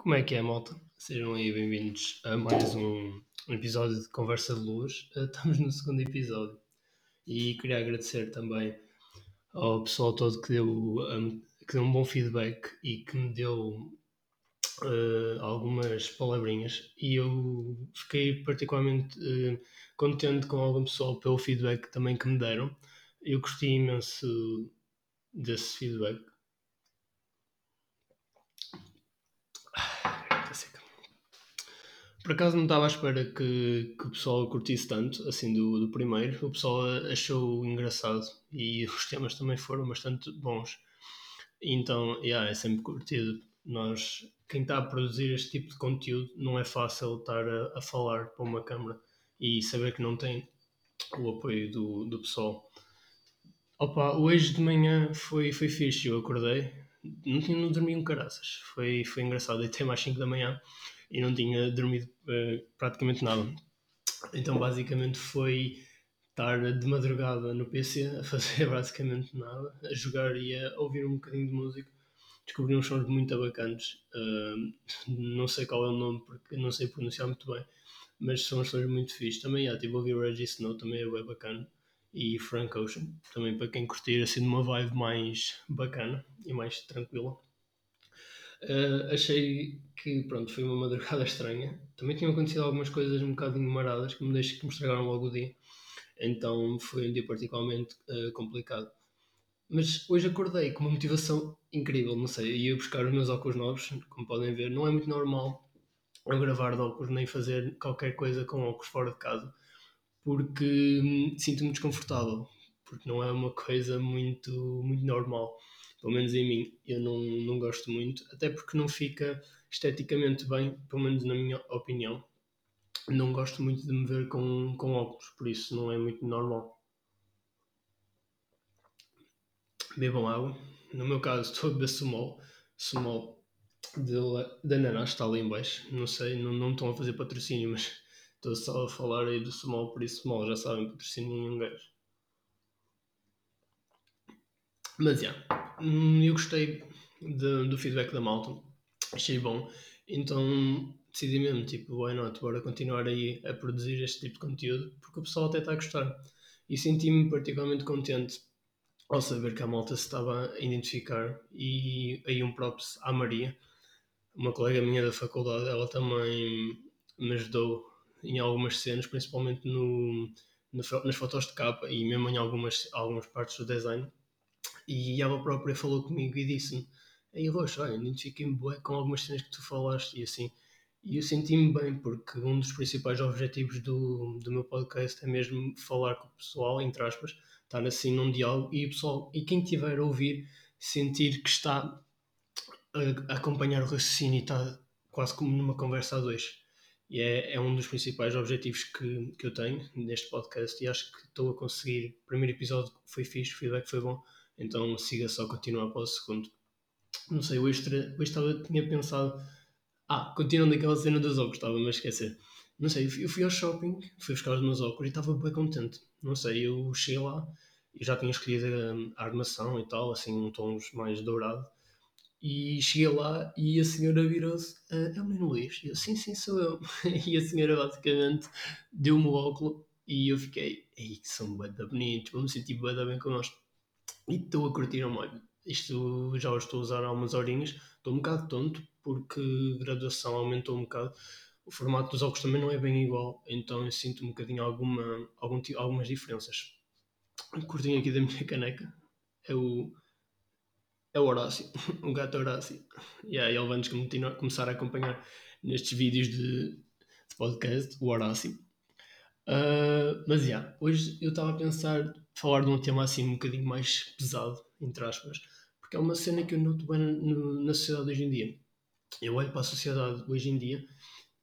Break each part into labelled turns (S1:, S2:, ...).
S1: Como é que é, malta? Sejam aí bem-vindos a mais um episódio de Conversa de Luz. Estamos no segundo episódio e queria agradecer também ao pessoal todo que deu, um, que deu um bom feedback e que me deu uh, algumas palavrinhas. E eu fiquei particularmente uh, contente com algum pessoal pelo feedback também que me deram. Eu gostei imenso desse feedback. Por acaso não estava à espera que, que o pessoal curtisse tanto, assim, do, do primeiro. O pessoal achou engraçado e os temas também foram bastante bons. Então, yeah, é sempre curtido. Nós, quem está a produzir este tipo de conteúdo, não é fácil estar a, a falar para uma câmara e saber que não tem o apoio do, do pessoal. Opa, hoje de manhã foi, foi fixe, eu acordei, não, não dormi um caraças, foi, foi engraçado, até mais 5 da manhã e não tinha dormido uh, praticamente nada. Então basicamente foi estar de madrugada no PC a fazer basicamente nada, a jogar e a ouvir um bocadinho de música. Descobri uns sons muito bacanas, uh, não sei qual é o nome porque não sei pronunciar muito bem, mas são sons muito fixes. Também já, tipo, ouvi o Reggie Snow, também é bem bacana e Frank Ocean, também para quem curtir assim uma vibe mais bacana e mais tranquila. Uh, achei que pronto, foi uma madrugada estranha. Também tinham acontecido algumas coisas um bocadinho maradas que me, deixam, que me estragaram logo o dia. Então foi um dia particularmente uh, complicado. Mas hoje acordei com uma motivação incrível, não sei. Ia buscar os meus óculos novos, como podem ver. Não é muito normal eu gravar de óculos nem fazer qualquer coisa com óculos fora de casa porque hum, sinto-me desconfortável, porque não é uma coisa muito, muito normal, pelo menos em mim. Eu não, não gosto muito, até porque não fica esteticamente bem, pelo menos na minha opinião. Não gosto muito de me ver com, com óculos, por isso não é muito normal. Bebam água. No meu caso, estou a beber sumol. Sumol da ananás está ali em baixo. Não sei, não, não estão a fazer patrocínio, mas Estou só a falar aí do Small, por isso Small já sabem, patrocínio nenhum gajo. Mas, já, yeah, eu gostei de, do feedback da malta, achei bom, então decidi mesmo, tipo, why not, bora continuar aí a produzir este tipo de conteúdo, porque o pessoal até está a gostar. E senti-me particularmente contente ao saber que a malta se estava a identificar e aí um props à Maria, uma colega minha da faculdade, ela também me ajudou em algumas cenas, principalmente no, nas fotos de capa e mesmo em algumas, algumas partes do design. E ela própria falou comigo e disse-me: Ei, Rocha, olha, identifiquei-me bem com algumas cenas que tu falaste e assim. E eu senti-me bem, porque um dos principais objetivos do, do meu podcast é mesmo falar com o pessoal, entre aspas, estar assim num diálogo e o pessoal, e quem tiver a ouvir, sentir que está a, a acompanhar o raciocínio e está quase como numa conversa a dois. E é, é um dos principais objetivos que, que eu tenho neste podcast e acho que estou a conseguir. O primeiro episódio foi fixe, o feedback foi bom, então siga só continuar para o segundo. Não sei, hoje, hoje estava, tinha pensado. Ah, continuando aquela cena dos óculos, estava-me a esquecer. Não sei, eu fui ao shopping, fui buscar os meus óculos e estava bem contente. Não sei, eu cheguei lá e já tinha escolhido a, armação e tal, assim, um tons mais dourado. E cheguei lá e a senhora virou-se: ah, É o Menino Luís? E eu: Sim, sim, sou eu. E a senhora basicamente deu-me o óculo e eu fiquei: Ei, que são bem bonitos, vou me sentir bem bem connosco. E estou a curtir um molho. Isto já o estou a usar há umas horinhas. Estou um bocado tonto porque graduação aumentou um bocado. O formato dos óculos também não é bem igual, então eu sinto um bocadinho alguma, algum, algumas diferenças. Curtinho aqui da minha caneca. É o é o Horácio, o gato Horácio. E aí ele vai-nos começar a acompanhar nestes vídeos de, de podcast, o Horácio. Uh, mas, yeah, hoje eu estava a pensar falar de um tema assim um bocadinho mais pesado, entre aspas, porque é uma cena que eu noto bem na, na sociedade hoje em dia. Eu olho para a sociedade hoje em dia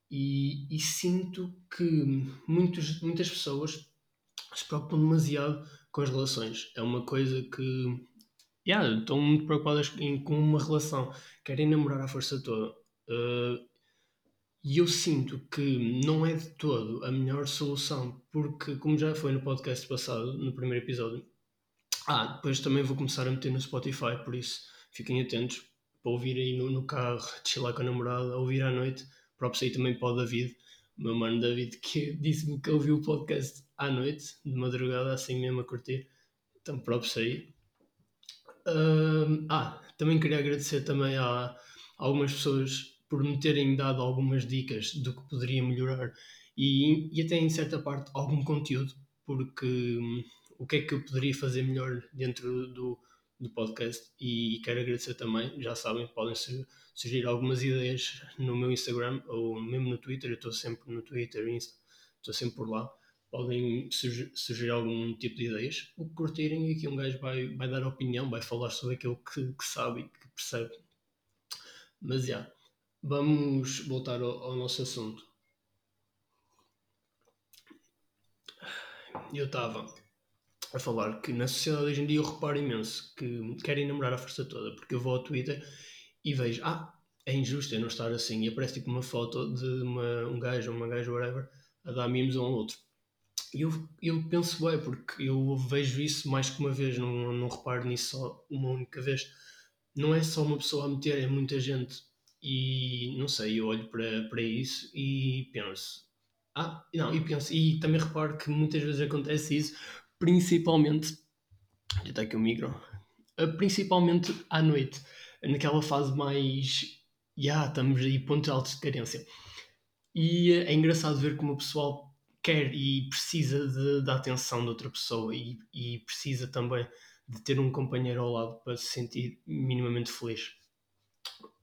S1: e, e sinto que muitos, muitas pessoas se preocupam demasiado com as relações. É uma coisa que yeah, estão muito preocupadas em, com uma relação, querem namorar à força toda. Uh, e eu sinto que não é de todo a melhor solução, porque, como já foi no podcast passado, no primeiro episódio, ah, depois também vou começar a meter no Spotify, por isso fiquem atentos. para ouvir aí no, no carro, chilar com a namorada, ouvir à noite. Próprio aí também para o David, meu mano David, que disse-me que ouviu o podcast à noite, de madrugada, assim mesmo a curtir. Então, próprio aí. Uh, ah, também queria agradecer também a algumas pessoas por me terem dado algumas dicas do que poderia melhorar. E, e até em certa parte algum conteúdo, porque hum, o que é que eu poderia fazer melhor dentro do, do podcast? E quero agradecer também, já sabem, podem sugerir algumas ideias no meu Instagram ou mesmo no Twitter, eu estou sempre no Twitter, Insta, estou sempre por lá. Podem sugerir algum tipo de ideias, o que curtirem, e aqui um gajo vai, vai dar opinião, vai falar sobre aquilo que, que sabe e que percebe. Mas já, yeah, vamos voltar ao, ao nosso assunto. Eu estava a falar que na sociedade hoje em dia eu reparo imenso que querem namorar a força toda, porque eu vou ao Twitter e vejo, ah, é injusto eu não estar assim, e aparece tipo uma foto de uma, um gajo ou uma gaja, whatever, a dar mimos a um outro. E eu, eu penso, bem, porque eu vejo isso mais que uma vez, não, não reparo nisso só uma única vez. Não é só uma pessoa a meter, é muita gente. E não sei, eu olho para, para isso e penso, ah, não, e penso, e também reparo que muitas vezes acontece isso principalmente. Já está aqui o micro. Eh, principalmente à noite, naquela fase mais. Já, yeah, estamos aí, pontos altos de carência. E é engraçado ver como o pessoal quer e precisa de, da atenção de outra pessoa e, e precisa também de ter um companheiro ao lado para se sentir minimamente feliz.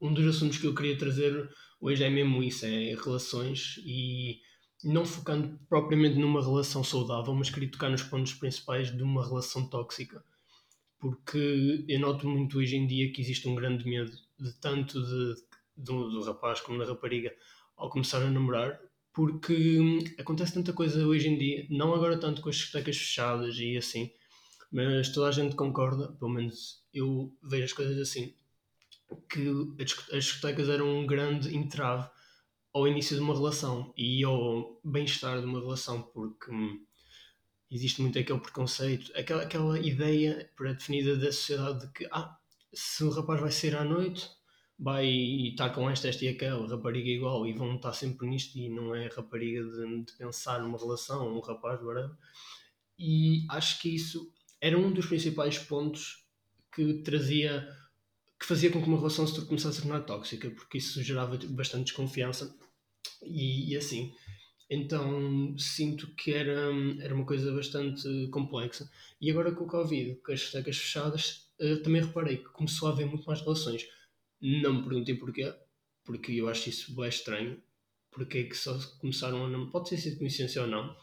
S1: Um dos assuntos que eu queria trazer hoje é mesmo isso: é relações e não focando propriamente numa relação saudável, mas queria tocar nos pontos principais de uma relação tóxica. Porque eu noto muito hoje em dia que existe um grande medo de tanto de, do, do rapaz como da rapariga ao começar a namorar, porque hum, acontece tanta coisa hoje em dia, não agora tanto com as discotecas fechadas e assim, mas toda a gente concorda, pelo menos eu vejo as coisas assim, que as discotecas eram um grande entrave ao início de uma relação e ao bem-estar de uma relação, porque hum, existe muito aquele preconceito, aquela, aquela ideia pré-definida da sociedade de que ah, se o rapaz vai sair à noite, vai estar com esta, esta e aquela, rapariga igual, e vão estar sempre nisto, e não é rapariga de, de pensar numa relação, um rapaz, whatever. E acho que isso era um dos principais pontos que trazia que fazia com que uma relação se começasse a tornar tóxica, porque isso gerava bastante desconfiança e, e assim. Então sinto que era, era uma coisa bastante complexa. E agora com o Covid, com as discotecas fechadas, uh, também reparei que começou a haver muito mais relações. Não me perguntei porquê, porque eu acho isso bem estranho. Porque é que só começaram a namorar? Pode ter sido coincidência ou não,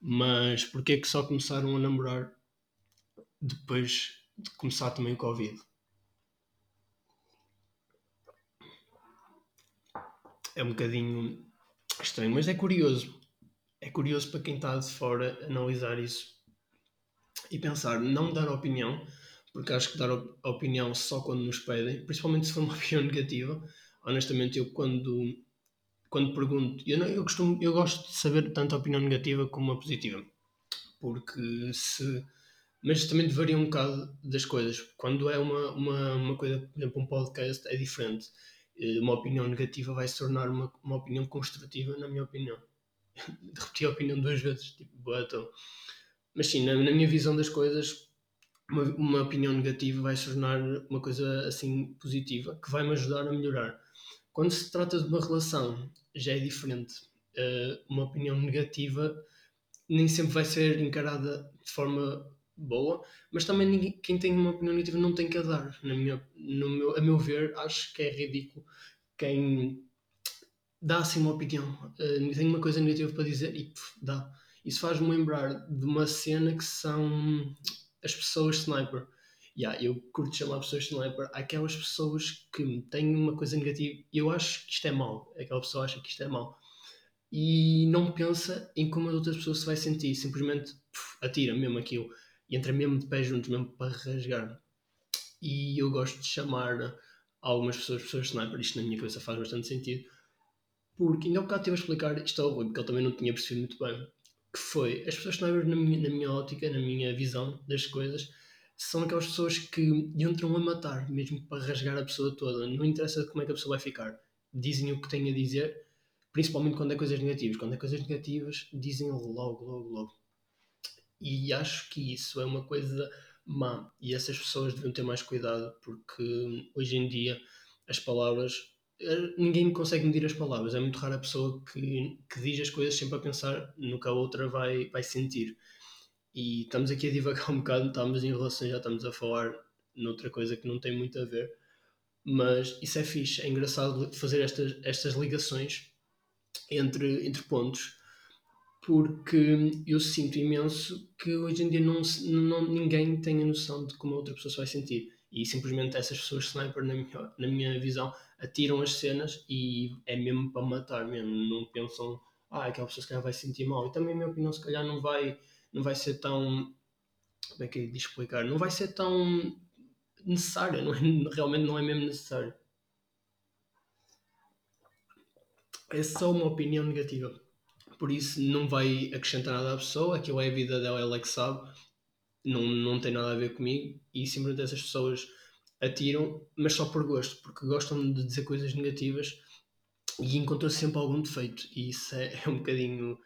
S1: mas porque é que só começaram a namorar depois de começar também o Covid? É um bocadinho estranho, mas é curioso. É curioso para quem está de fora analisar isso e pensar, não dar opinião, porque acho que dar opinião só quando nos pedem, principalmente se for uma opinião negativa. Honestamente, eu quando, quando pergunto, eu, não, eu, costumo, eu gosto de saber tanto a opinião negativa como a positiva, porque se. Mas também varia um bocado das coisas. Quando é uma, uma, uma coisa, por exemplo, um podcast, é diferente uma opinião negativa vai se tornar uma, uma opinião construtiva, na minha opinião. Repeti a opinião duas vezes, tipo, então. Mas sim, na, na, minha visão das coisas, uma, uma opinião negativa vai se tornar uma coisa assim positiva, que vai me ajudar a melhorar. Quando se trata de uma relação, já é diferente. Uh, uma opinião negativa nem sempre vai ser encarada de forma boa, mas também ninguém, quem tem uma opinião negativa não tem que a dar. Na minha, no meu, a meu ver, acho que é ridículo quem dá assim uma opinião, uh, tem uma coisa negativa para dizer e dá. Isso faz-me lembrar de uma cena que são as pessoas sniper. Yeah, eu curto chamar pessoas sniper aquelas pessoas que têm uma coisa negativa e eu acho que isto é mau. Aquela pessoa acha que isto é mau e não pensa em como as outras pessoas se vai sentir, simplesmente atira mesmo aquilo e entra mesmo de pé juntos, mesmo para rasgar. E eu gosto de chamar algumas pessoas pessoas sniper, isto na minha cabeça faz bastante sentido, porque ainda há bocado estive a explicar isto ao Rui, porque ele também não tinha percebido muito bem, que foi as pessoas sniper na minha, na minha ótica, na minha visão das coisas, são aquelas pessoas que entram a matar, mesmo para rasgar a pessoa toda. Não interessa como é que a pessoa vai ficar. Dizem o que têm a dizer, principalmente quando é coisas negativas. Quando é coisas negativas, dizem logo, logo, logo. E acho que isso é uma coisa má. E essas pessoas deviam ter mais cuidado, porque hoje em dia as palavras. Eh, ninguém consegue medir as palavras. É muito rara a pessoa que, que diz as coisas sempre a pensar no que a outra vai, vai sentir. E estamos aqui a divagar um bocado, estamos em relação, já estamos a falar noutra coisa que não tem muito a ver, mas isso é fixe, é engraçado fazer estas, estas ligações entre, entre pontos, porque eu sinto imenso que hoje em dia não, não, ninguém tem a noção de como a outra pessoa se vai sentir. E simplesmente essas pessoas sniper, na minha, na minha visão, atiram as cenas e é mesmo para matar mesmo. Não pensam, ah, aquela pessoa se calhar vai se sentir mal. E também a minha opinião, se calhar, não vai não vai ser tão. Como é que é de explicar? Não vai ser tão necessária, não é, realmente não é mesmo necessário. É só uma opinião negativa. Por isso não vai acrescentar nada à pessoa, aquilo é a vida dela, ela é que sabe, não, não tem nada a ver comigo e simplesmente essas pessoas atiram, mas só por gosto, porque gostam de dizer coisas negativas e encontram sempre algum defeito e isso é, é um bocadinho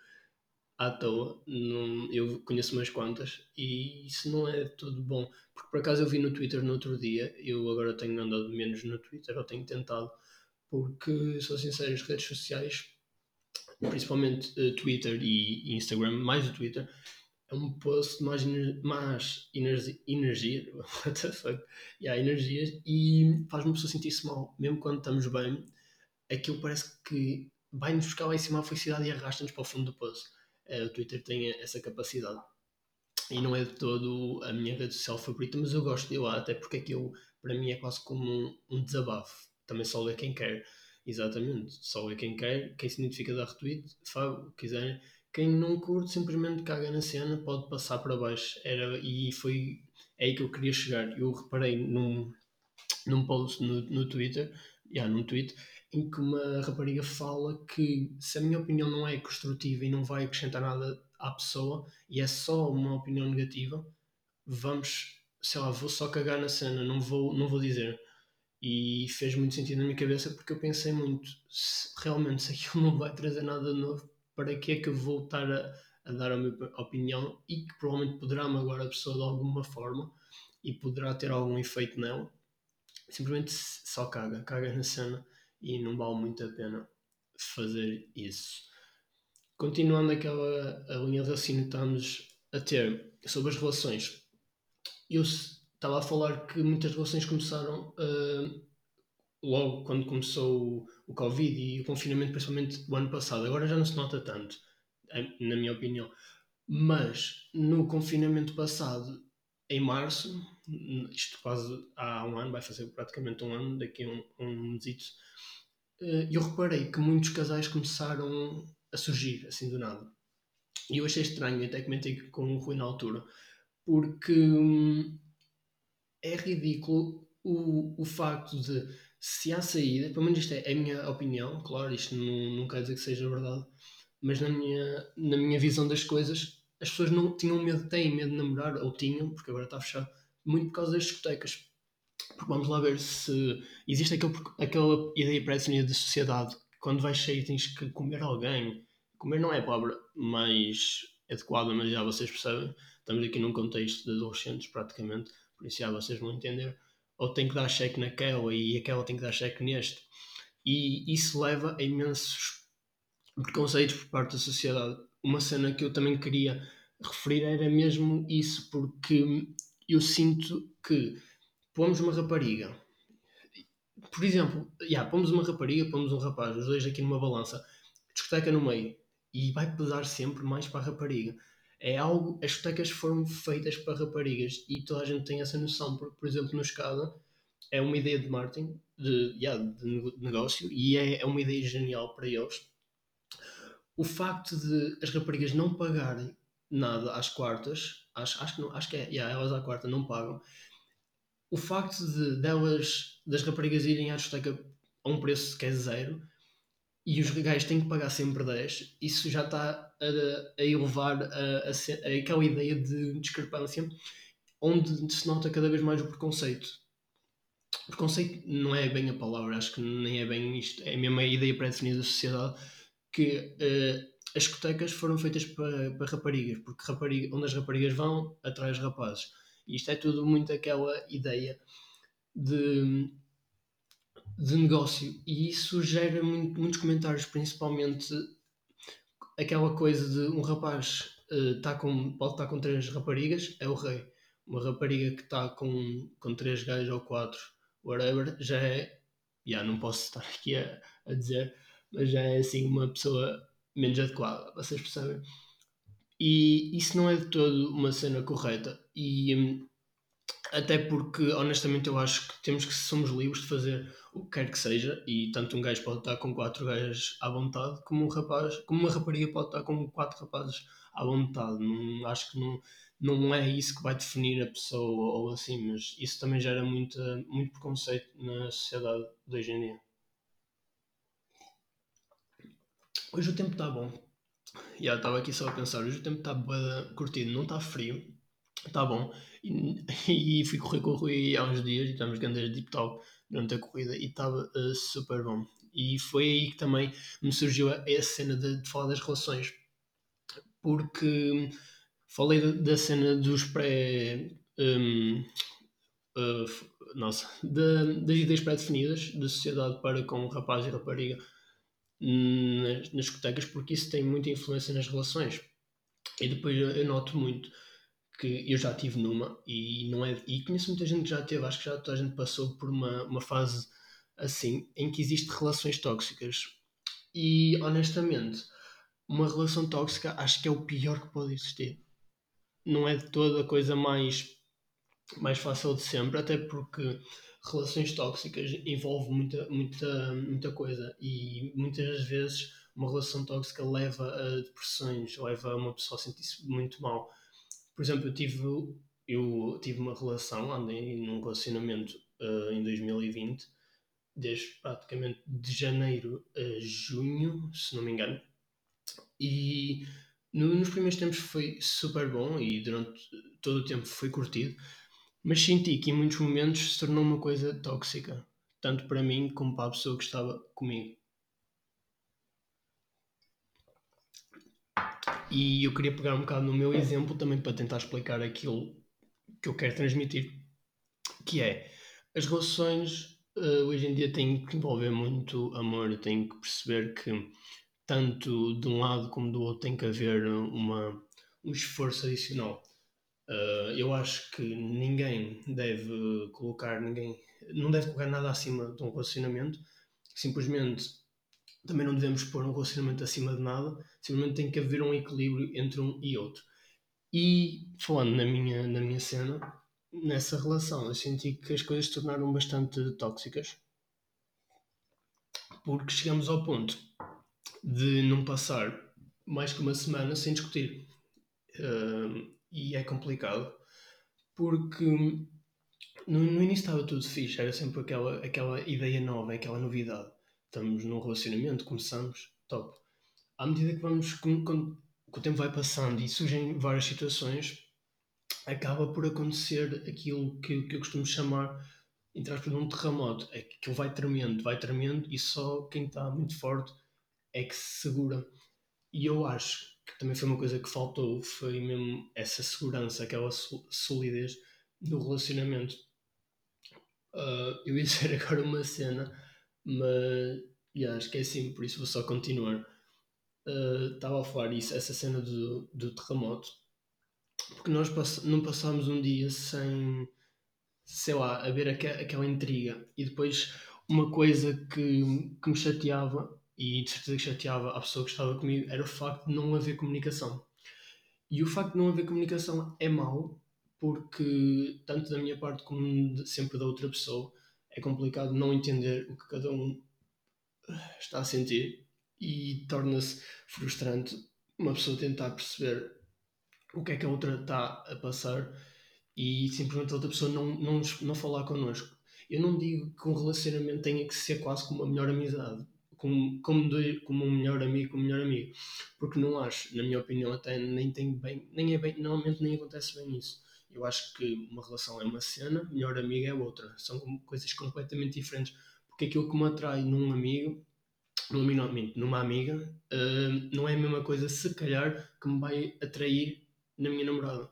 S1: à toa. Não, eu conheço umas quantas e isso não é tudo bom. Porque por acaso eu vi no Twitter no outro dia, eu agora tenho andado menos no Twitter, ou tenho tentado, porque sou sincero, as redes sociais, principalmente uh, Twitter e, Instagram, mais o Twitter, é um post mais, mais energia, energia, what the fuck, energias, e faz-me a pessoa sentir-se mal, mesmo quando estamos bem, aquilo parece que vai-nos buscar lá em cima a felicidade e arrasta-nos para o fundo do poço o Twitter tem essa capacidade. E não é de todo a minha rede social favorita, mas eu gosto de lá, até porque aquilo para mim é quase como um, um desabafo. Também só lê quem quer. Exatamente, só lê quem quer, quem se identifica da retweet, faz o que quiser. Quem não curte simplesmente caga na cena, pode passar para baixo. Era, e foi é aí que eu queria chegar. Eu reparei num, num post no, no Twitter, yeah, num tweet, em que uma rapariga fala que se a minha opinião não é construtiva e não vai acrescentar nada à pessoa e é só uma opinião negativa, vamos, sei lá, vou só cagar na cena, não vou, não vou dizer. E fez muito sentido na minha cabeça porque eu pensei muito, se, realmente, se aquilo não vai trazer nada novo, para que é que eu vou estar a, a dar a minha opinião e que provavelmente poderá magoar a pessoa de alguma forma e poderá ter algum efeito nela. Simplesmente só caga, caga na cena e não vale muito a pena fazer isso. Continuando aquela linha de raciocínio que estamos a ter sobre as relações, eu estava a falar que muitas relações começaram uh, logo quando começou o, Covid e o confinamento, principalmente o ano passado. Agora já não se nota tanto, na minha opinião. Mas no confinamento passado, em março, isto quase há um ano, vai fazer praticamente um ano, daqui a um, um mesito, eh, eu reparei que muitos casais começaram a surgir assim do nada. E eu achei estranho, até comentei com o Rui na altura, porque hum, é ridículo o, o facto de se há saída, pelo menos isto é, é a minha opinião, claro, isto não, não quer dizer que seja verdade, mas na minha, na minha visão das coisas, as pessoas não tinham medo, têm medo de namorar, ou tinham, porque agora está fechado, muito por causa das discotecas. Porque vamos lá ver se existe aquele, aquela ideia pré-definida de sociedade que quando vais sair tens que comer alguém. Comer não é palavra mais adequada, mas já vocês percebem. Estamos aqui num contexto de adolescentes, praticamente, por isso já vocês vão entender. Ou tem que dar cheque naquela e aquela tem que dar cheque neste. E isso leva a imensos preconceitos por parte da sociedade. Uma cena que eu também queria referir era mesmo isso, porque eu sinto que pomos uma rapariga, por exemplo, yeah, pomos uma rapariga, pomos um rapaz, os dois aqui numa balança, discoteca no meio, e vai pesar sempre mais para a rapariga. É algo, as discotecas foram feitas para raparigas e toda a gente tem essa noção. Por, por exemplo, no Escada é uma ideia de marketing, de, yeah, de negócio, e é, é uma ideia genial para eles. O facto de as raparigas não pagarem nada às quartas, acho, acho, que, não, acho que é, yeah, elas à quarta não pagam, o facto de delas, das raparigas irem à discoteca a um preço que é zero e os gajos têm que pagar sempre 10, isso já está a, a elevar a, a, aquela ideia de discrepância onde se nota cada vez mais o preconceito. Preconceito não é bem a palavra, acho que nem é bem isto, é mesmo a ideia pré-definida da sociedade que uh, as discotecas foram feitas para, para raparigas, porque rapariga, onde as raparigas vão, atrai os rapazes. E isto é tudo muito aquela ideia de, de negócio. E isso gera muito, muitos comentários, principalmente aquela coisa de um rapaz uh, tá com, pode estar com três raparigas, é o rei. Uma rapariga que está com, com três gajos ou quatro, whatever, já é. Já não posso estar aqui a, a dizer, mas já é assim uma pessoa menos adequada, vocês percebem? E isso não é de todo uma cena correta. E hum, até porque, honestamente, eu acho que temos que somos livres de fazer o que quer que seja. E tanto um gajo pode estar com quatro gajas à vontade, como um rapaz, como uma rapariga pode estar com quatro rapazes à vontade. Não, acho que não, não é isso que vai definir a pessoa ou assim, mas isso também gera muito, muito preconceito na sociedade de hoje em dia. Hoje o tempo está bom. Já estava aqui só a pensar, hoje o tempo está curtido, não está frio, está bom. E, e fui correr com o Rui há uns dias e estamos grandes deep talk durante a corrida e estava uh, super bom. E foi aí que também me surgiu a, a cena de, de, falar das relações, porque falei da, cena dos pré. Um, uh, nossa, das ideias pré-definidas da sociedade para com rapaz e rapariga nas, nas discotecas porque isso tem muita influência nas relações. E depois eu noto muito que eu já tive numa e não é e conheço muita gente que já teve, acho que já toda a gente passou por uma, uma fase assim em que existem relações tóxicas. E honestamente, uma relação tóxica acho que é o pior que pode existir. Não é de toda a coisa mais, mais fácil de sempre, até porque relações tóxicas envolve muita, muita, muita coisa e muitas das vezes uma relação tóxica leva a depressões, leva a uma pessoa a sentir-se muito mal. Por exemplo, eu tive, eu tive uma relação, andei num relacionamento uh, em 2020, desde praticamente de janeiro a junho, se não me engano, e no, nos primeiros tempos foi super bom e durante todo o tempo foi curtido, mas senti que em muitos momentos se tornou uma coisa tóxica, tanto para mim como para a pessoa que estava comigo. E eu queria pegar um bocado no meu exemplo também para tentar explicar aquilo que eu quero transmitir, que é as relações uh, hoje em dia têm que envolver muito amor, têm que perceber que tanto de um lado como do outro tem que haver uma, um esforço adicional. Uh, eu acho que ninguém deve colocar ninguém não deve colocar nada acima de um relacionamento simplesmente também não devemos pôr um relacionamento acima de nada simplesmente tem que haver um equilíbrio entre um e outro e falando na minha, na minha cena nessa relação eu senti que as coisas se tornaram bastante tóxicas porque chegamos ao ponto de não passar mais que uma semana sem discutir uh, e é complicado porque no, no início estava tudo fixe, era sempre aquela, aquela ideia nova, aquela novidade. Estamos num relacionamento, começamos, top. À medida que vamos, com, com, o tempo vai passando e surgem várias situações, acaba por acontecer aquilo que, que eu costumo chamar, entre aspas, um terremoto. É ele vai tremendo, vai tremendo e só quem está muito forte é que se segura. E eu acho que também foi uma coisa que faltou, foi mesmo essa segurança, aquela solidez no relacionamento. Uh, eu ia dizer agora uma cena, mas yeah, esqueci por isso vou só continuar. Uh, estava a falar isso, essa cena do, do terremoto, porque nós pass não passámos um dia sem, sei lá, haver aqua aquela intriga e depois uma coisa que, que me chateava e de certeza que chateava a pessoa que estava comigo era o facto de não haver comunicação. E o facto de não haver comunicação é mau, porque tanto da minha parte como sempre da outra pessoa é complicado não entender o que cada um está a sentir e torna-se frustrante uma pessoa tentar perceber o que é que a outra está a passar e simplesmente a outra pessoa não, não, não falar connosco. Eu não digo que um relacionamento tenha que ser quase como uma melhor amizade, como, como, como um melhor amigo, como melhor amigo. Porque não acho, na minha opinião, até nem tem bem, nem é bem, normalmente nem acontece bem isso. Eu acho que uma relação é uma cena, melhor amiga é outra. São coisas completamente diferentes. Porque aquilo que me atrai num amigo, nominalmente numa amiga, uh, não é a mesma coisa, se calhar, que me vai atrair na minha namorada.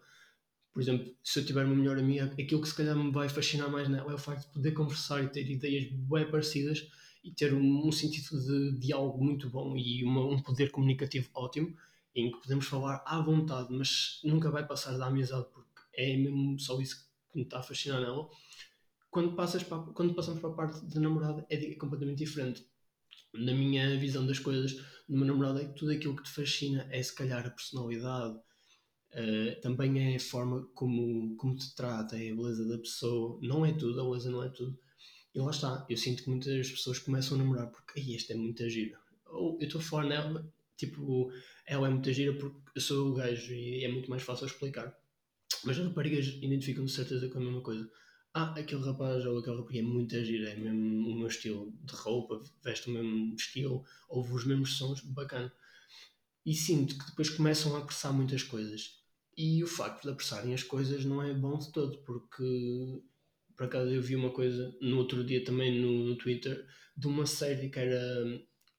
S1: Por exemplo, se eu tiver uma melhor amiga, aquilo que se calhar me vai fascinar mais nela é o facto de poder conversar e ter ideias bem parecidas e ter um, um sentido de diálogo muito bom e uma, um poder comunicativo ótimo em que podemos falar à vontade, mas nunca vai passar da amizade porque é mesmo só isso que me está a fascinar nela. Quando, passas para, quando passamos para a parte da namorada é completamente diferente. Na minha visão das coisas, numa namorada, é tudo aquilo que te fascina é se calhar a personalidade, uh, também é a forma como, como te trata, é a beleza da pessoa. Não é tudo, a beleza não é tudo. E lá está, eu sinto que muitas pessoas começam a namorar porque Ai, esta é muito gira. Ou eu estou a falar nela, tipo, ela é muito gira porque eu sou o gajo e é muito mais fácil explicar. Mas as raparigas identificam de certeza com a mesma coisa. Ah, aquele rapaz ou aquele rapariga é muito gira, é mesmo o meu estilo de roupa, veste o mesmo estilo, ouve os mesmos sons, bacana. E sinto que depois começam a apressar muitas coisas. E o facto de apressarem as coisas não é bom de todo, porque por acaso eu vi uma coisa no outro dia também no, no Twitter de uma série que era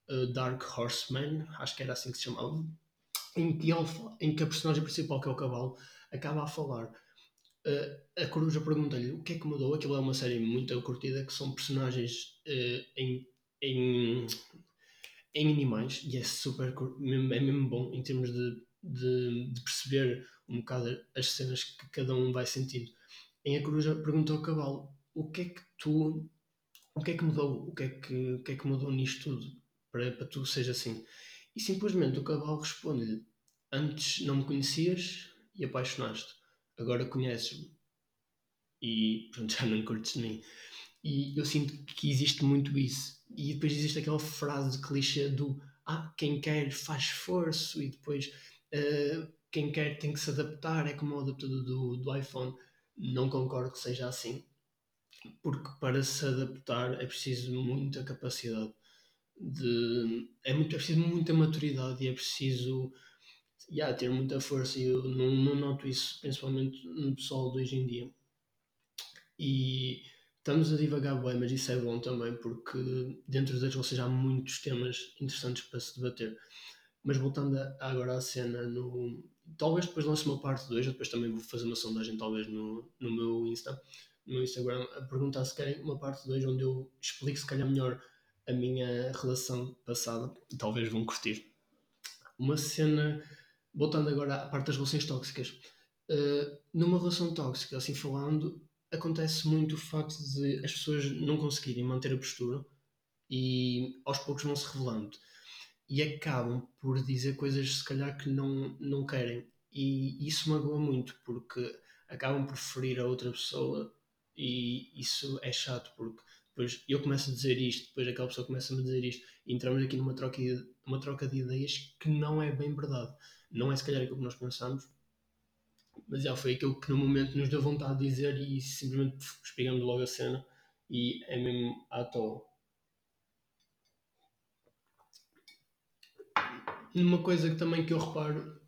S1: uh, Dark Horseman, acho que era assim que se chamava, em que, ele, em que a personagem principal, que é o cavalo, acaba a falar. Uh, a coruja pergunta-lhe o que é que mudou. Aquilo é uma série muito curtida que são personagens uh, em, em, em animais e é super é mesmo bom em termos de, de, de perceber um bocado as cenas que cada um vai sentindo em A Coruja perguntou ao cavalo o que é que tu o que é que mudou o que é que, o que, é que mudou nisto tudo para, para tu seja assim e simplesmente o cavalo responde-lhe antes não me conhecias e apaixonaste. Agora conheces-me. E pronto, já não curtes mim. E eu sinto que existe muito isso. E depois existe aquela frase de clichê do ah, quem quer faz esforço e depois uh, quem quer tem que se adaptar é como o adaptador do, do iPhone. Não concordo que seja assim, porque para se adaptar é preciso muita capacidade de. É, muito, é preciso muita maturidade e é preciso yeah, ter muita força. E eu não, não noto isso, principalmente no pessoal de hoje em dia. E estamos a divagar bem, mas isso é bom também, porque dentro das relações há muitos temas interessantes para se debater. Mas voltando a, agora à cena no, talvez depois lance uma parte 2, eu depois também vou fazer uma sondagem talvez no, no meu Insta, no Instagram, a perguntar se querem uma parte 2 onde eu explico se calhar melhor a minha relação passada, talvez vão curtir. Uma cena, voltando agora à parte das relações tóxicas, uh, numa relação tóxica, assim falando, acontece muito o facto de as pessoas não conseguirem manter a postura e aos poucos vão se revelando e acabam por dizer coisas se calhar que não, não querem. E isso magoa muito porque acabam por ferir a outra pessoa e isso é chato porque depois eu começo a dizer isto, depois aquela pessoa começa a me dizer isto e entramos aqui numa troca, uma troca de ideias que não é bem verdade. Não é se calhar aquilo que nós pensamos, mas já foi aquilo que no momento nos deu vontade de dizer e simplesmente espigamos logo a cena e é mesmo à toa. uma coisa que também que eu reparo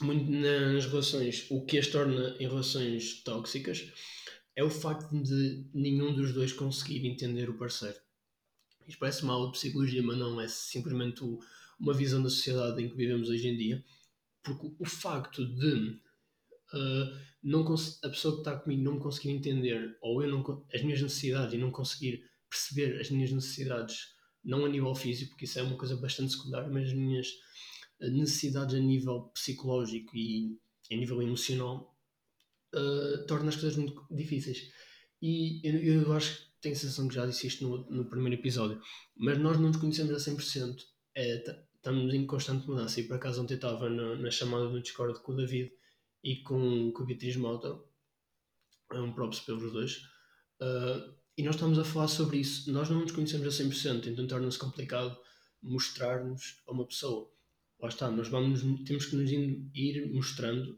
S1: muito nas relações, o que as torna em relações tóxicas, é o facto de nenhum dos dois conseguir entender o parceiro. Isto parece mal de psicologia, mas não é simplesmente uma visão da sociedade em que vivemos hoje em dia. Porque o facto de uh, não a pessoa que está comigo não me conseguir entender, ou eu não, as minhas necessidades e não conseguir perceber as minhas necessidades, não a nível físico, porque isso é uma coisa bastante secundária, mas as minhas necessidades a nível psicológico e a nível emocional uh, torna as coisas muito difíceis. E eu, eu, acho que tenho a sensação que já disse isto no, no primeiro episódio, mas nós não nos conhecemos a 100%. É, estamos em constante mudança. E por acaso ontem estava na, na chamada do Discord com o David e com, com a Beatriz Mota, é um props pelos dois, uh, e nós estamos a falar sobre isso. Nós não nos conhecemos a 100%, então torna-se complicado mostrar-nos a uma pessoa lá está, nós vamos, temos que nos ir mostrando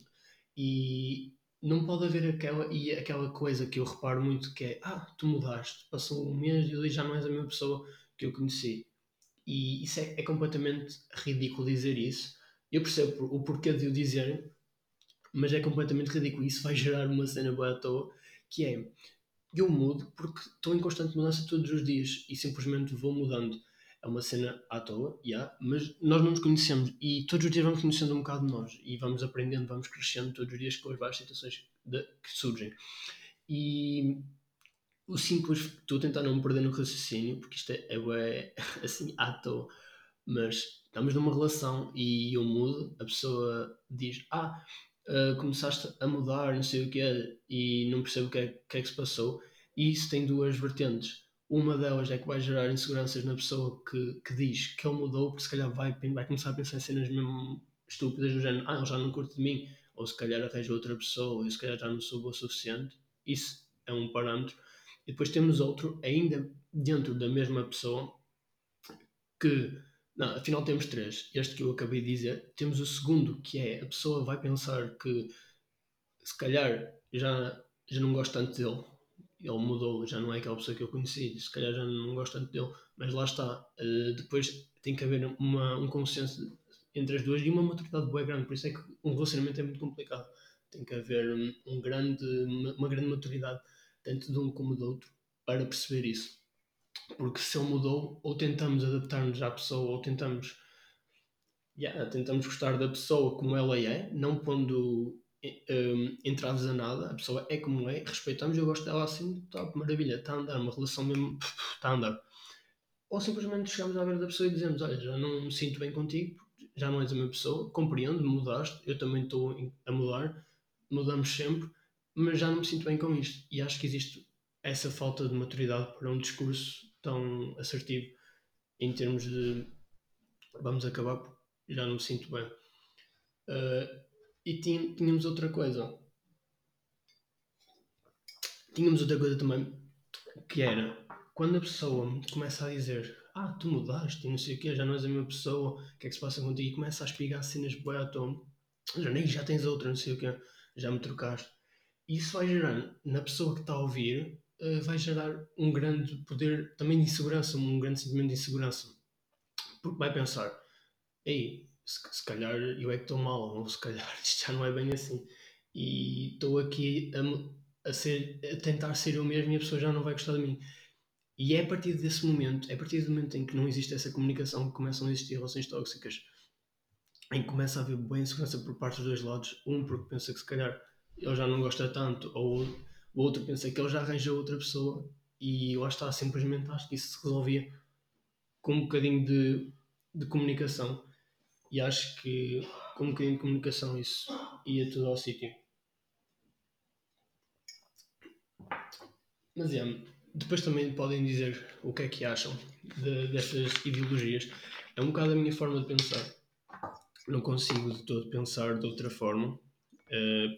S1: e não pode haver aquela, e aquela coisa que eu reparo muito que é ah, tu mudaste, passou um mês e já não és a mesma pessoa que eu conheci. E isso é, é completamente ridículo dizer isso. Eu percebo o porquê de o dizer, mas é completamente ridículo. Isso vai gerar uma cena boa à toa, que é eu mudo porque estou em constante mudança todos os dias e simplesmente vou mudando. É uma cena à toa, yeah, mas nós não nos conhecemos e todos os dias vamos conhecendo um bocado de nós e vamos aprendendo, vamos crescendo todos os dias com as várias situações de, que surgem. E o simples, estou a tentar não me perder no raciocínio, porque isto é, é, assim à toa, mas estamos numa relação e eu mudo, a pessoa diz: Ah, uh, começaste a mudar, não sei o que é, e não percebo o que é, que é que se passou. E isso tem duas vertentes. Uma delas é que vai gerar inseguranças na pessoa que, que diz que ele mudou, porque se calhar vai, vai começar a pensar em cenas mesmo estúpidas do género: Ah, ele já não curte de mim, ou se calhar arranja outra pessoa, ou se calhar já não sou boa o suficiente. Isso é um parâmetro. E depois temos outro, ainda dentro da mesma pessoa, que não, afinal temos três. Este que eu acabei de dizer. Temos o segundo, que é a pessoa vai pensar que se calhar já, já não gosto tanto dele. Ele mudou, já não é aquela pessoa que eu conheci. Se calhar já não gosto tanto dele. Mas lá está. Uh, depois tem que haver uma, um consenso entre as duas e uma maturidade boa grande. Por isso é que um relacionamento é muito complicado. Tem que haver um, um grande, uma, uma grande maturidade, tanto de um como do outro, para perceber isso porque se ele mudou, ou tentamos adaptar-nos à pessoa, ou tentamos, yeah, tentamos gostar da pessoa como ela é, não pondo um, entraves a nada, a pessoa é como é, respeitamos, eu gosto dela assim, top, maravilha, está a andar, uma relação mesmo, está a andar. Ou simplesmente chegamos à beira da pessoa e dizemos: Olha, já não me sinto bem contigo, já não és a minha pessoa, compreendo, mudaste, eu também estou a mudar, mudamos sempre, mas já não me sinto bem com isto. E acho que existe essa falta de maturidade para um discurso tão assertivo em termos de vamos acabar porque já não me sinto bem. Uh, e tínhamos outra coisa. Tínhamos outra coisa também que era quando a pessoa começa a dizer ah, tu mudaste e não sei o quê, já não és a mesma pessoa, o que é que se passa contigo? E começa a espigar cenas boi à tom, já nem já tens outra, não sei o quê, já me trocaste. Isso vai gerando na pessoa que está a ouvir uh, vai gerar um grande poder também de insegurança, um grande sentimento de insegurança. Porque vai pensar, ei, se, se calhar eu é que estou mal, ou se calhar isto já não é bem assim. E estou aqui a, a, ser, a tentar ser eu mesmo e a pessoa já não vai gostar de mim. E é a partir desse momento, é a partir do momento em que não existe essa comunicação que começam a existir relações tóxicas, em que começa a haver boa insegurança por parte dos dois lados, um porque pensa que se calhar ele já não gosta tanto, ou o outro pensa que ele já arranjou outra pessoa e lá está, simplesmente acho que isso se resolvia com um bocadinho de, de comunicação e acho que com um bocadinho de comunicação isso ia tudo ao sítio. Mas é, depois também podem dizer o que é que acham de, dessas ideologias. É um bocado a minha forma de pensar. Não consigo de todo pensar de outra forma,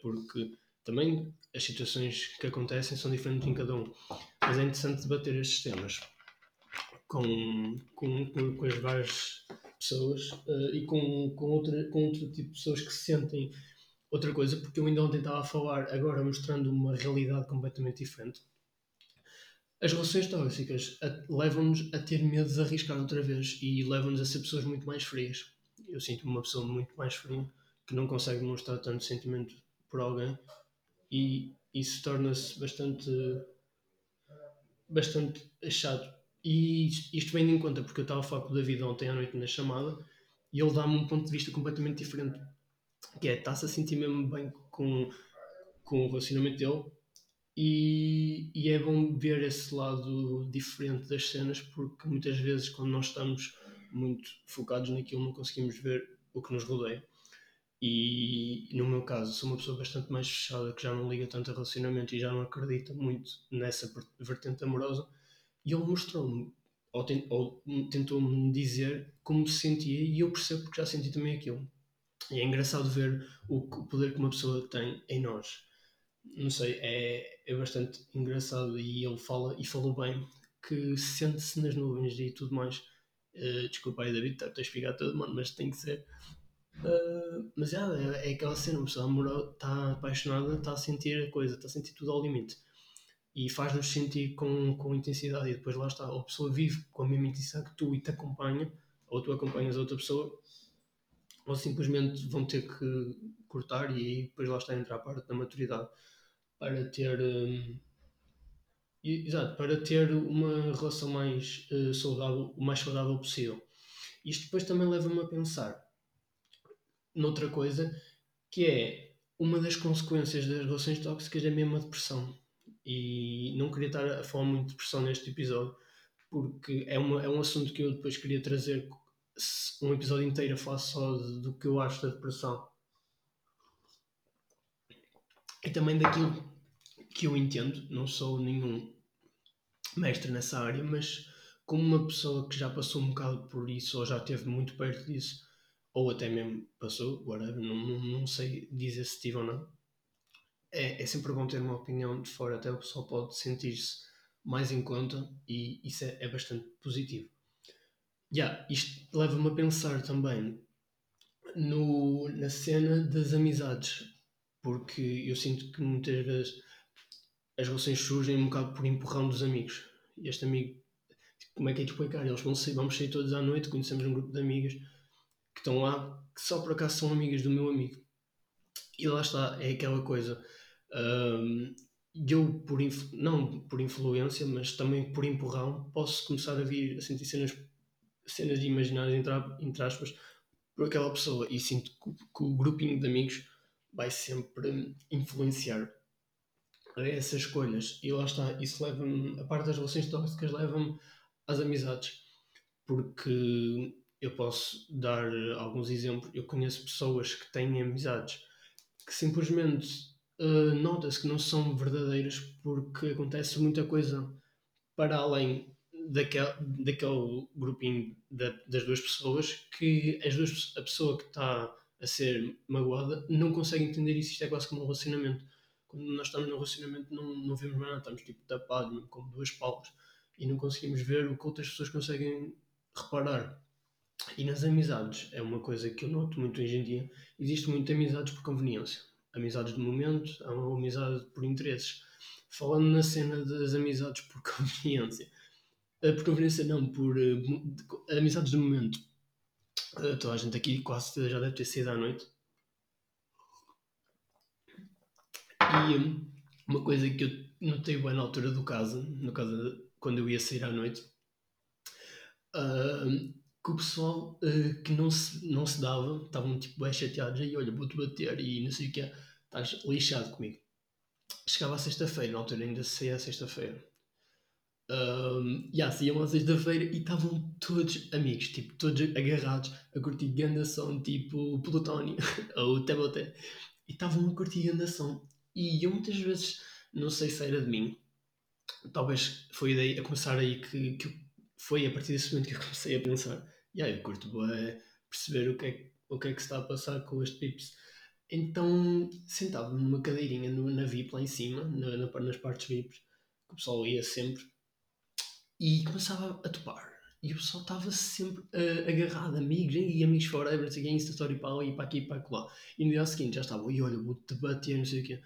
S1: porque também as situações que acontecem são diferentes em cada um. Mas é interessante debater estes temas com, com, com, com as várias pessoas uh, e com, com, outra, com outro tipo de pessoas que se sentem outra coisa, porque eu ainda ontem estava a falar, agora mostrando uma realidade completamente diferente. As relações tóxicas levam-nos a ter medo de arriscar outra vez e levam-nos a ser pessoas muito mais frias. Eu sinto-me uma pessoa muito mais fria que não consegue demonstrar tanto sentimento por alguém e isso torna-se bastante bastante chato. E isto vem em conta porque eu estava a falar com o David ontem à noite na chamada e ele dá-me um ponto de vista completamente diferente que é, está-se a sentir mesmo bem com, com o relacionamento dele e, e é bom ver esse lado diferente das cenas porque muitas vezes quando nós estamos muito focados naquilo não conseguimos ver o que nos rodeia e no meu caso, sou uma pessoa bastante mais fechada que já não liga tanto a relacionamento e já não acredita muito nessa vertente amorosa. E ele mostrou-me, ou, ou tentou-me dizer como se sentia, e eu percebo porque já senti também aquilo. E é engraçado ver o, poder que uma pessoa tem em nós. Não sei, é, é bastante engraçado. E ele fala, e falou bem, que sente-se nas nuvens e tudo mais. Uh, desculpa aí, David, estou a explicar todo, mano, mas tem que ser. Uh, mas é, é, é aquela cena, uma pessoa está apaixonada, está a sentir a coisa, está a sentir tudo ao limite e faz-nos sentir com, com intensidade. E depois lá está, a pessoa vive com a mesma intensidade que tu e te acompanha, ou tu acompanhas a outra pessoa, ou simplesmente vão ter que cortar e depois lá está a entrar a parte da maturidade para ter um, exato, para ter uma relação mais uh, saudável, o mais saudável possível. Isto depois também leva-me a pensar noutra coisa que é uma das consequências das relações tóxicas é mesmo a depressão. E não queria estar a falar muito de depressão neste episódio, porque é, uma, é um assunto que eu depois queria trazer um episódio inteiro a falar só de, do que eu acho da depressão. E também daquilo que eu entendo, não sou nenhum mestre nessa área, mas como uma pessoa que já passou um bocado por isso, ou já esteve muito perto disso, ou até mesmo passou, whatever, não, não, não sei dizer se tive ou não, é, é sempre bom ter uma opinião de fora, até o pessoal pode sentir-se mais em conta e isso é, é bastante positivo. Yeah, isto leva-me a pensar também no, na cena das amizades, porque eu sinto que muitas vezes as relações surgem um bocado por empurrão dos amigos. Este amigo, como é que é de explicar? Eles vão sair, vamos sair todos à noite, conhecemos um grupo de amigas estão lá, que só por acaso são amigas do meu amigo. E lá está, é aquela coisa. Um, eu, por não por influência, mas também por empurrão, posso começar a vir a sentir cenas, cenas imaginárias, entre, entre aspas, por aquela pessoa. E sinto que, que o grupinho de amigos vai sempre influenciar essas escolhas. E lá está, isso leva-me, a parte das relações tóxicas leva-me às amizades. Porque eu posso dar alguns exemplos. Eu conheço pessoas que têm amizades que simplesmente uh, nota-se que não são verdadeiras porque acontece muita coisa para além daquele, daquele grupinho da, das duas pessoas que as duas, a pessoa que está a ser magoada não consegue entender isso. Isto é quase como um relacionamento quando nós estamos no relacionamento não, não vemos nada, estamos tipo tapados, como duas palas, e não conseguimos ver o que outras pessoas conseguem reparar. E nas amizades, é uma coisa que eu noto muito hoje em dia, existe muita amizades por conveniência. Amizades de momento, amizade por interesses. Falando na cena das amizades por conveniência, eh, por conveniência não, por uh, amizades de momento. Uh, toda a gente aqui quase já deve ter saído à noite E uma coisa que eu notei bem na altura do caso, no caso quando eu ia sair à noite, uh, que o pessoal uh, que não se, não se dava estavam tipo bem chateados, aí olha, vou-te bater e não sei o que é, estás lixado comigo. Chegava a sexta-feira, na altura ainda saía a sexta-feira. Um, assim, iam à sexta-feira e estavam todos amigos, tipo, todos agarrados a curtir som, tipo Plutónio ou Teboté. E estavam a curtir som. E eu muitas vezes, não sei se era de mim, talvez foi daí, a começar aí que, que foi a partir desse momento que eu comecei a pensar, e aí eu curto bem perceber o que, é, o que é que se está a passar com este Pips. Então sentava-me numa cadeirinha no, na VIP lá em cima, na, na, nas partes VIPs, que o pessoal ia sempre, e começava a topar. E o pessoal estava sempre uh, agarrado, amigos, e amigos forever, não sei o que, Insta para ali, para aqui, para lá. E no dia seguinte já estava, e olha, vou-te bater, não sei o quê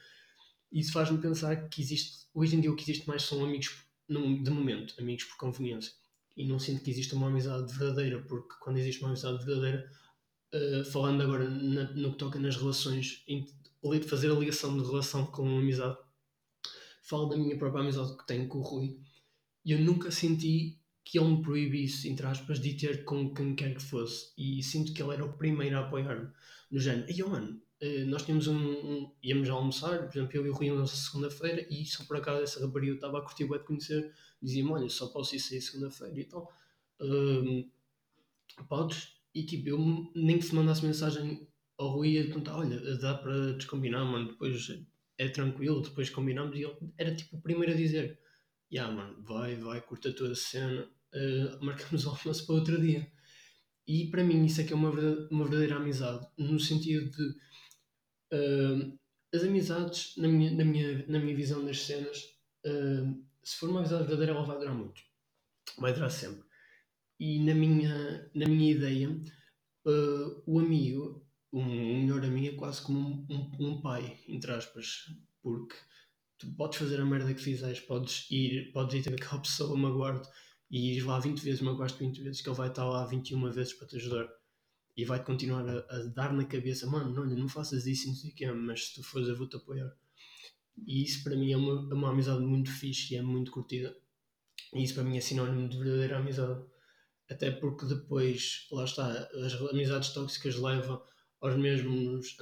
S1: isso faz-me pensar que existe, hoje em dia o que existe mais são amigos de momento, amigos por conveniência. E não sinto que exista uma amizade verdadeira, porque quando existe uma amizade verdadeira, uh, falando agora na, no que toca nas relações, fazer a ligação de relação com uma amizade, falo da minha própria amizade que tenho com o Rui, e eu nunca senti que ele me proibisse, entre aspas, de ter com quem quer que fosse. E sinto que ele era o primeiro a apoiar-me. No género, e oh, mano, nós tínhamos um, um, íamos almoçar, por exemplo, eu e o Rui íamos segunda-feira e só por acaso essa rapariga estava a curtir o de conhecer, dizia-me, olha, só posso ir sair segunda-feira e tal, um, podes? E tipo, eu nem que se mandasse mensagem ao Rui ia perguntar, olha, dá para descombinar, mano, depois é tranquilo, depois combinamos e ele era tipo o primeiro a dizer, já yeah, mano, vai, vai, curta a tua cena, uh, marcamos o almoço para outro dia. E para mim isso é que é uma verdadeira, uma verdadeira amizade, no sentido de Uh, as amizades, na minha, na, minha, na minha visão das cenas, uh, se for uma amizade verdadeira, ela vai durar muito. Vai durar sempre. E na minha, na minha ideia, uh, o amigo, um, um melhor amigo, é quase como um, um, um, pai, entre aspas, porque tu podes fazer a merda que fizeres, podes ir, podes ir ter aquela pessoa magoar-te e ir lá 20 vezes, magoaste 20 vezes, que ele vai estar lá 21 vezes para te ajudar e vai-te continuar a, a, dar na cabeça, mano, não, não faças isso, não sei o que mas se tu fores eu vou-te apoiar. E isso para mim é uma, é uma amizade muito fixe e é muito curtida. E isso para mim é sinónimo de verdadeira amizade. Até porque depois, lá está, as amizades tóxicas levam aos mesmos,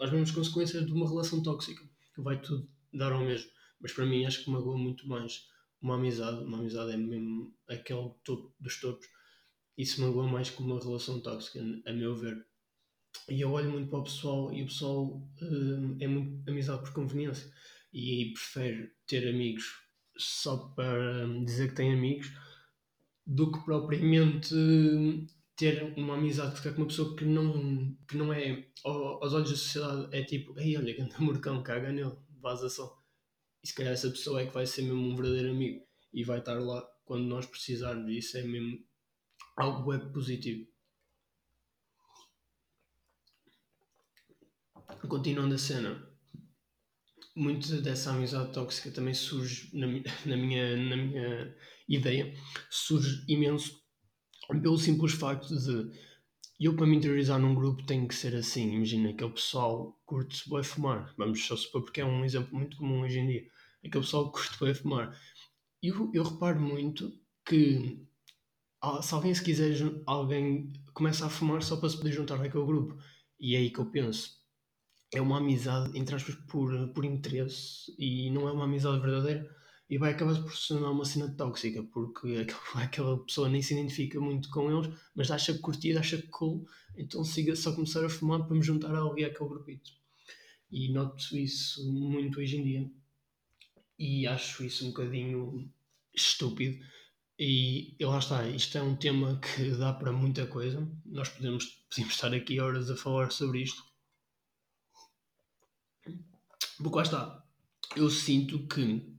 S1: às mesmas consequências de uma relação tóxica. Vai tudo dar ao mesmo. Mas para mim acho que magoa muito mais uma amizade. Uma amizade é mesmo aquele topo dos topos. Isso magoa mais que uma relação tóxica, a meu ver. E eu olho muito para o pessoal e o pessoal uh, é muito amizade por conveniência e prefere ter amigos só para dizer que tem amigos do que propriamente ter uma amizade com uma pessoa que não, que não é, aos olhos da sociedade, é tipo, ei, olha, que murcão, caga nele, vaza só. E se calhar essa pessoa é que vai ser mesmo um verdadeiro amigo e vai estar lá quando nós precisarmos. Isso é mesmo algo é positivo. Continuando a cena, muito dessa amizade tóxica também surge na, na, minha, na minha ideia, surge imenso pelo simples facto de eu para me interiorizar num grupo tenho que ser assim. Imagina, aquele pessoal curte bem fumar. Vamos só supor porque é um exemplo muito comum hoje em dia. Aquele pessoal curte bem fumar. Eu, eu reparo muito que se alguém se quiser, alguém começa a fumar só para se poder juntar àquele grupo. E é aí que eu penso. É uma amizade, entre aspas, por, por interesse e não é uma amizade verdadeira e vai acabar por se tornar uma cena tóxica, porque aquela pessoa nem se identifica muito com eles, mas acha curtida, acha cool, então siga só começar a fumar para me juntar ali àquele grupito. E noto isso muito hoje em dia. E acho isso um bocadinho estúpido. E, e lá está, isto é um tema que dá para muita coisa. Nós podemos, podemos estar aqui horas a falar sobre isto. Porque lá está, eu sinto que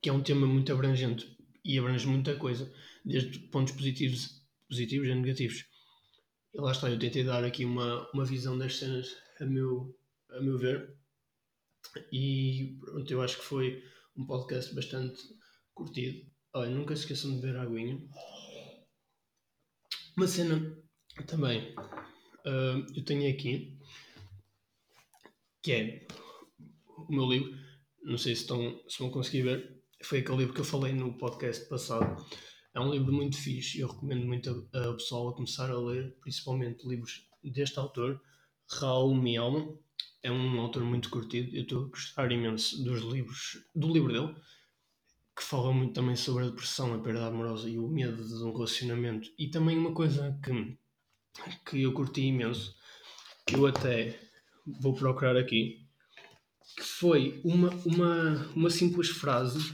S1: que é um tema muito abrangente e abrange muita coisa, desde pontos positivos, positivos e negativos. E lá está, eu tentei dar aqui uma, uma visão das cenas a meu, a meu ver. E pronto, eu acho que foi um podcast bastante curtido. Olha, nunca esqueçam de beber aguinha. Uma cena também uh, eu tenho aqui que é o meu livro. Não sei se, estão, se vão conseguir ver foi aquele livro que eu falei no podcast passado. É um livro muito fixe eu recomendo muito a, a pessoal a começar a ler, principalmente livros deste autor, Raul Mialma. É um autor muito curtido. Eu estou a gostar imenso dos livros, do livro dele, que fala muito também sobre a depressão, a perda amorosa e o medo de um relacionamento. E também uma coisa que, que eu curti imenso, que eu até vou procurar aqui, que foi uma, uma, uma simples frase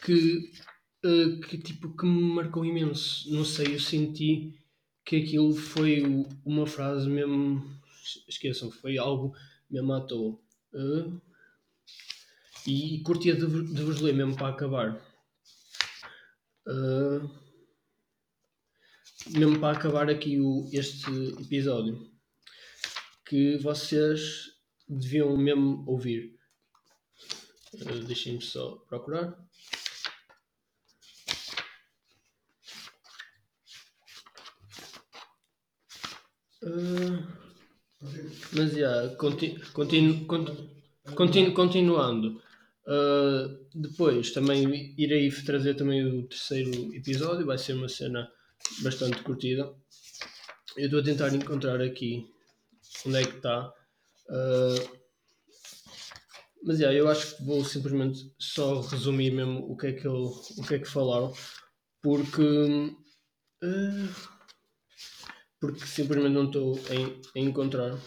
S1: que, uh, que, tipo, que me marcou imenso. Não sei, eu senti que aquilo foi uma frase mesmo. Esqueçam, foi algo mesmo à toa. Uh, e curtia de, de vos ler mesmo para acabar. Uh, mesmo para acabar aqui o, este episódio. Que vocês deviam mesmo ouvir. Uh, Deixem-me só procurar. Uh, mas já, yeah, continu, continu, continu, continuando. Uh, depois também irei trazer também o terceiro episódio, vai ser uma cena bastante curtida. Eu estou a tentar encontrar aqui onde é que está. Uh, mas yeah, eu acho que vou simplesmente só resumir mesmo o que é que, eu, o que, é que falaram, porque uh, porque simplesmente não estou a, encontrar.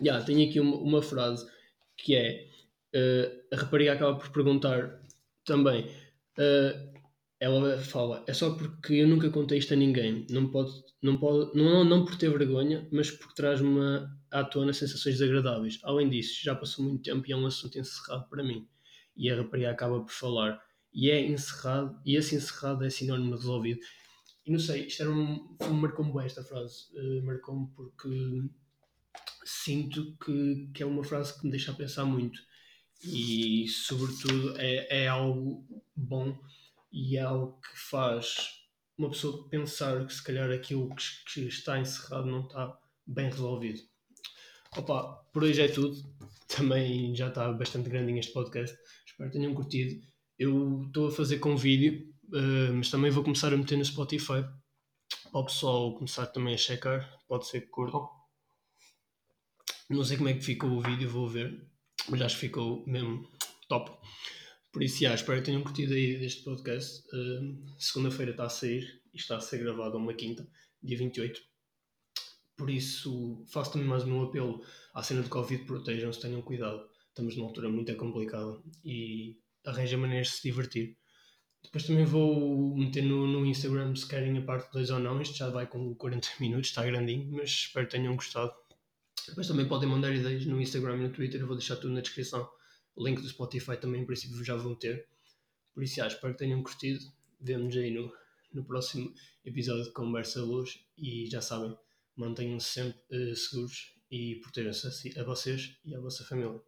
S1: Yeah, tenho aqui uma, uma frase que é uh, a rapariga acaba por perguntar também. Uh, ela fala, é só porque eu nunca contei isto a ninguém. Não pode, não pode, não, não por ter vergonha, mas porque traz-me à tona sensações desagradáveis. Além disso, já passou muito tempo e é um assunto encerrado para mim. E a rapariga acaba por falar. E é encerrado, e esse encerrado é sinónimo resolvido. E não sei, isto era um, marcou-me bem esta frase. Uh, marcou-me porque sinto que, que é uma frase que me deixa a pensar muito. E, sobretudo, é, é algo bom e é algo que faz uma pessoa pensar que se calhar aquilo que, que está encerrado não está bem resolvido. Opa, por hoje é tudo. Também já está bastante grandinho este podcast. Espero que tenham curtido. Eu estou a fazer com vídeo, uh, mas também vou começar a meter no Spotify para o pessoal começar também a checar. Pode ser que curtam. Não sei como é que ficou o vídeo, vou ver. Mas acho que ficou mesmo top. Por isso, já, espero que tenham curtido aí deste podcast. Uh, Segunda-feira está a sair e está a ser gravado uma quinta, dia 28. Por isso, faço também mais um apelo à cena de Covid: protejam-se, tenham cuidado. Estamos numa altura muito complicada e arranjem maneiras de se divertir. Depois também vou meter no, no Instagram se querem a parte 2 ou não. Isto já vai com 40 minutos, está grandinho, mas espero que tenham gostado. Depois também podem mandar ideias no Instagram e no Twitter, eu vou deixar tudo na descrição. O link do Spotify também, em princípio, já vão ter. Por isso, já, espero que tenham curtido. Vemo-nos aí no, no próximo episódio de Conversa Luz. E já sabem, mantenham-se sempre uh, seguros e protejam-se a, a vocês e à vossa família.